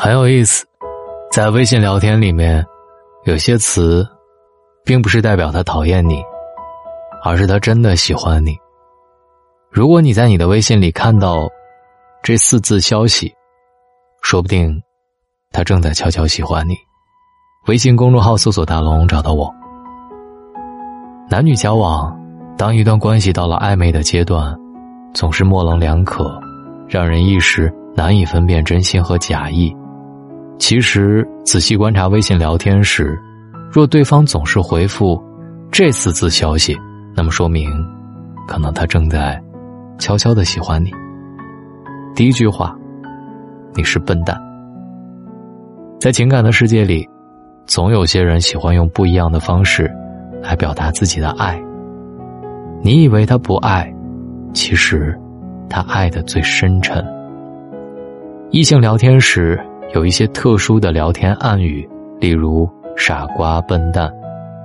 很有意思，在微信聊天里面，有些词，并不是代表他讨厌你，而是他真的喜欢你。如果你在你的微信里看到这四字消息，说不定他正在悄悄喜欢你。微信公众号搜索“大龙”找到我。男女交往，当一段关系到了暧昧的阶段，总是模棱两可，让人一时难以分辨真心和假意。其实，仔细观察微信聊天时，若对方总是回复这四字消息，那么说明，可能他正在悄悄的喜欢你。第一句话，你是笨蛋。在情感的世界里，总有些人喜欢用不一样的方式来表达自己的爱。你以为他不爱，其实他爱的最深沉。异性聊天时。有一些特殊的聊天暗语，例如“傻瓜”“笨蛋”，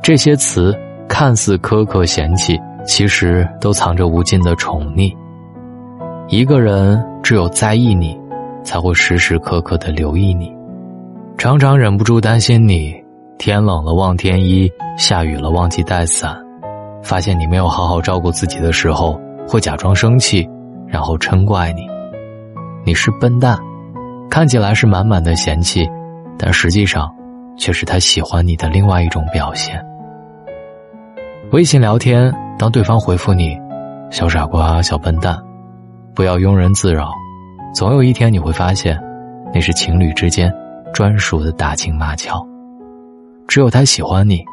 这些词看似苛刻嫌弃，其实都藏着无尽的宠溺。一个人只有在意你，才会时时刻刻的留意你，常常忍不住担心你天冷了忘添衣，下雨了忘记带伞，发现你没有好好照顾自己的时候，会假装生气，然后嗔怪你，你是笨蛋。看起来是满满的嫌弃，但实际上，却是他喜欢你的另外一种表现。微信聊天，当对方回复你“小傻瓜”“小笨蛋”，不要庸人自扰，总有一天你会发现，那是情侣之间专属的打情骂俏。只有他喜欢你，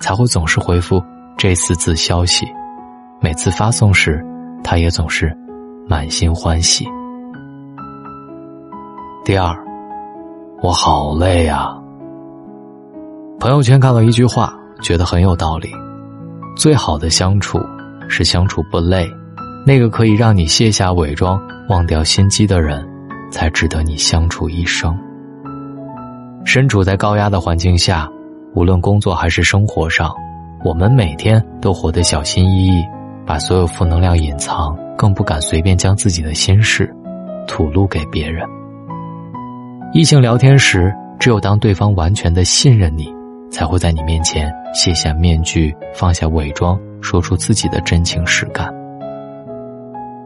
才会总是回复这四字消息，每次发送时，他也总是满心欢喜。第二，我好累啊。朋友圈看到一句话，觉得很有道理：最好的相处是相处不累，那个可以让你卸下伪装、忘掉心机的人，才值得你相处一生。身处在高压的环境下，无论工作还是生活上，我们每天都活得小心翼翼，把所有负能量隐藏，更不敢随便将自己的心事吐露给别人。异性聊天时，只有当对方完全的信任你，才会在你面前卸下面具，放下伪装，说出自己的真情实感。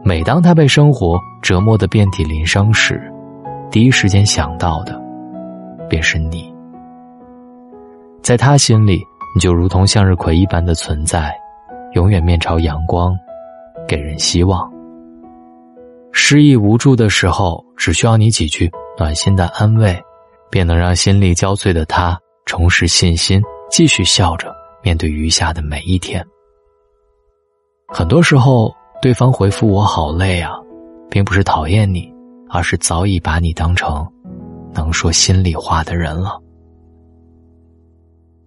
每当他被生活折磨的遍体鳞伤时，第一时间想到的，便是你。在他心里，你就如同向日葵一般的存在，永远面朝阳光，给人希望。失意无助的时候，只需要你几句。暖心的安慰，便能让心力交瘁的他重拾信心，继续笑着面对余下的每一天。很多时候，对方回复我好累啊，并不是讨厌你，而是早已把你当成能说心里话的人了。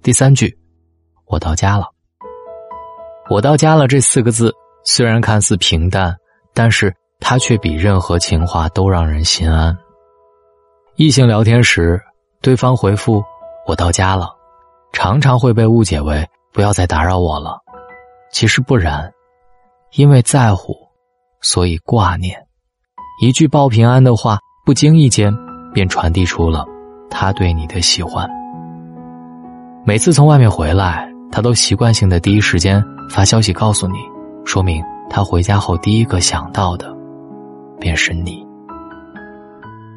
第三句，我到家了。我到家了这四个字虽然看似平淡，但是它却比任何情话都让人心安。异性聊天时，对方回复“我到家了”，常常会被误解为“不要再打扰我了”。其实不然，因为在乎，所以挂念。一句报平安的话，不经意间便传递出了他对你的喜欢。每次从外面回来，他都习惯性的第一时间发消息告诉你，说明他回家后第一个想到的，便是你。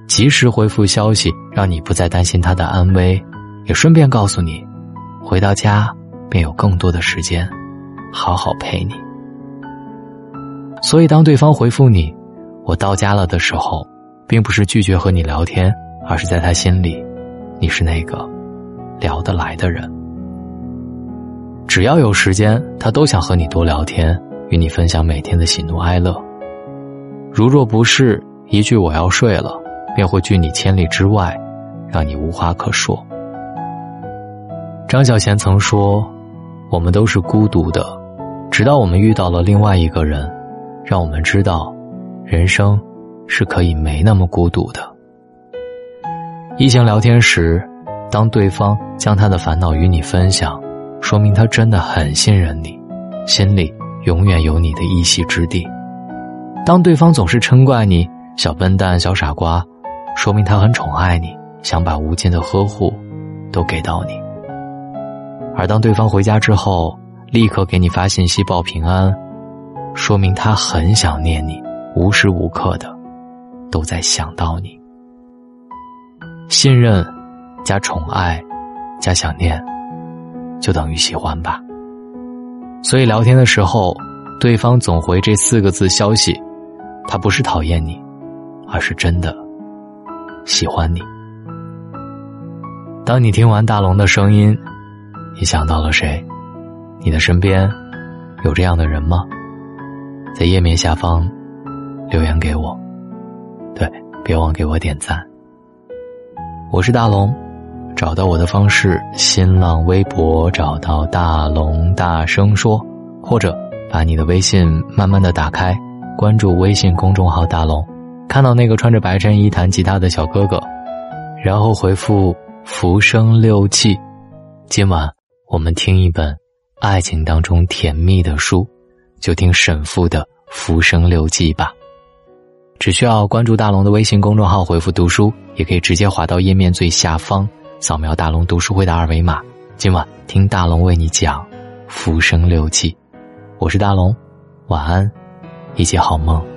及时回复消息，让你不再担心他的安危，也顺便告诉你，回到家便有更多的时间，好好陪你。所以，当对方回复你“我到家了”的时候，并不是拒绝和你聊天，而是在他心里，你是那个聊得来的人。只要有时间，他都想和你多聊天，与你分享每天的喜怒哀乐。如若不是一句“我要睡了”。便会拒你千里之外，让你无话可说。张小娴曾说：“我们都是孤独的，直到我们遇到了另外一个人，让我们知道，人生是可以没那么孤独的。”异性聊天时，当对方将他的烦恼与你分享，说明他真的很信任你，心里永远有你的一席之地。当对方总是嗔怪你“小笨蛋”“小傻瓜”，说明他很宠爱你，想把无尽的呵护都给到你。而当对方回家之后，立刻给你发信息报平安，说明他很想念你，无时无刻的都在想到你。信任加宠爱加想念，就等于喜欢吧。所以聊天的时候，对方总回这四个字消息，他不是讨厌你，而是真的喜欢你。当你听完大龙的声音。你想到了谁？你的身边有这样的人吗？在页面下方留言给我。对，别忘给我点赞。我是大龙，找到我的方式：新浪微博找到大龙，大声说，或者把你的微信慢慢的打开，关注微信公众号大龙，看到那个穿着白衬衣弹吉他的小哥哥，然后回复“浮生六记”，今晚。我们听一本爱情当中甜蜜的书，就听沈复的《浮生六记》吧。只需要关注大龙的微信公众号，回复“读书”，也可以直接滑到页面最下方，扫描大龙读书会的二维码。今晚听大龙为你讲《浮生六记》，我是大龙，晚安，一起好梦。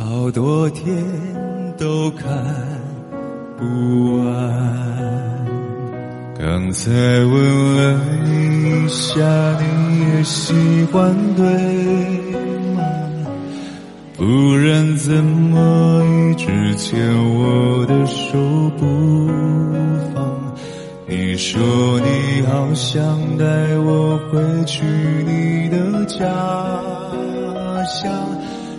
好多天都看不完。刚才问了一下，你也喜欢对吗？不然怎么一直牵我的手不放？你说你好想带我回去你的家乡，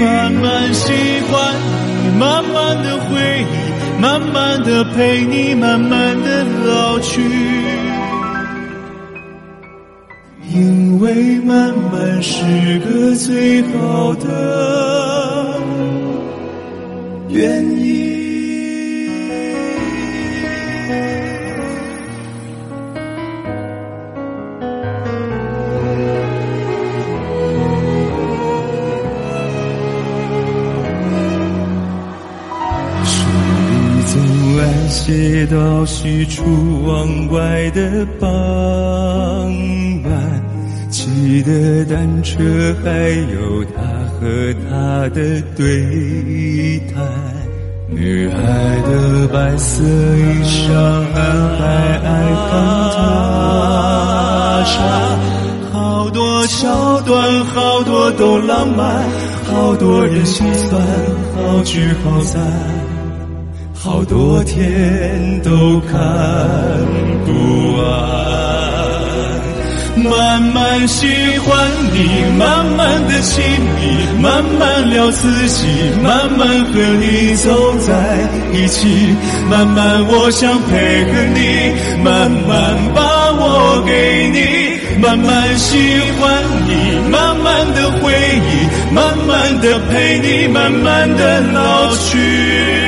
慢慢喜欢你，慢慢的回忆，慢慢的陪你，慢慢的老去。因为慢慢是个最好的原总爱写到西出望外的傍晚。骑的单车，还有他和她的对谈。女孩的白色衣裳，男孩爱看她穿。好多桥段，好多都浪漫，好多人心酸，好聚好散，好多天都看不完。慢慢喜欢你，慢慢的亲密，慢慢聊自己，慢慢和你走在一起，慢慢我想配合你，慢慢把我给你，慢慢喜欢你，慢慢的回忆，慢慢的陪你，慢慢的老去。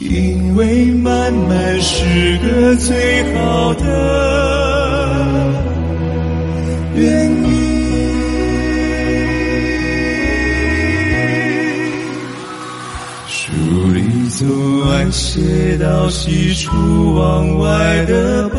因为慢慢是个最好的原因。书里总爱写到喜出望外的吧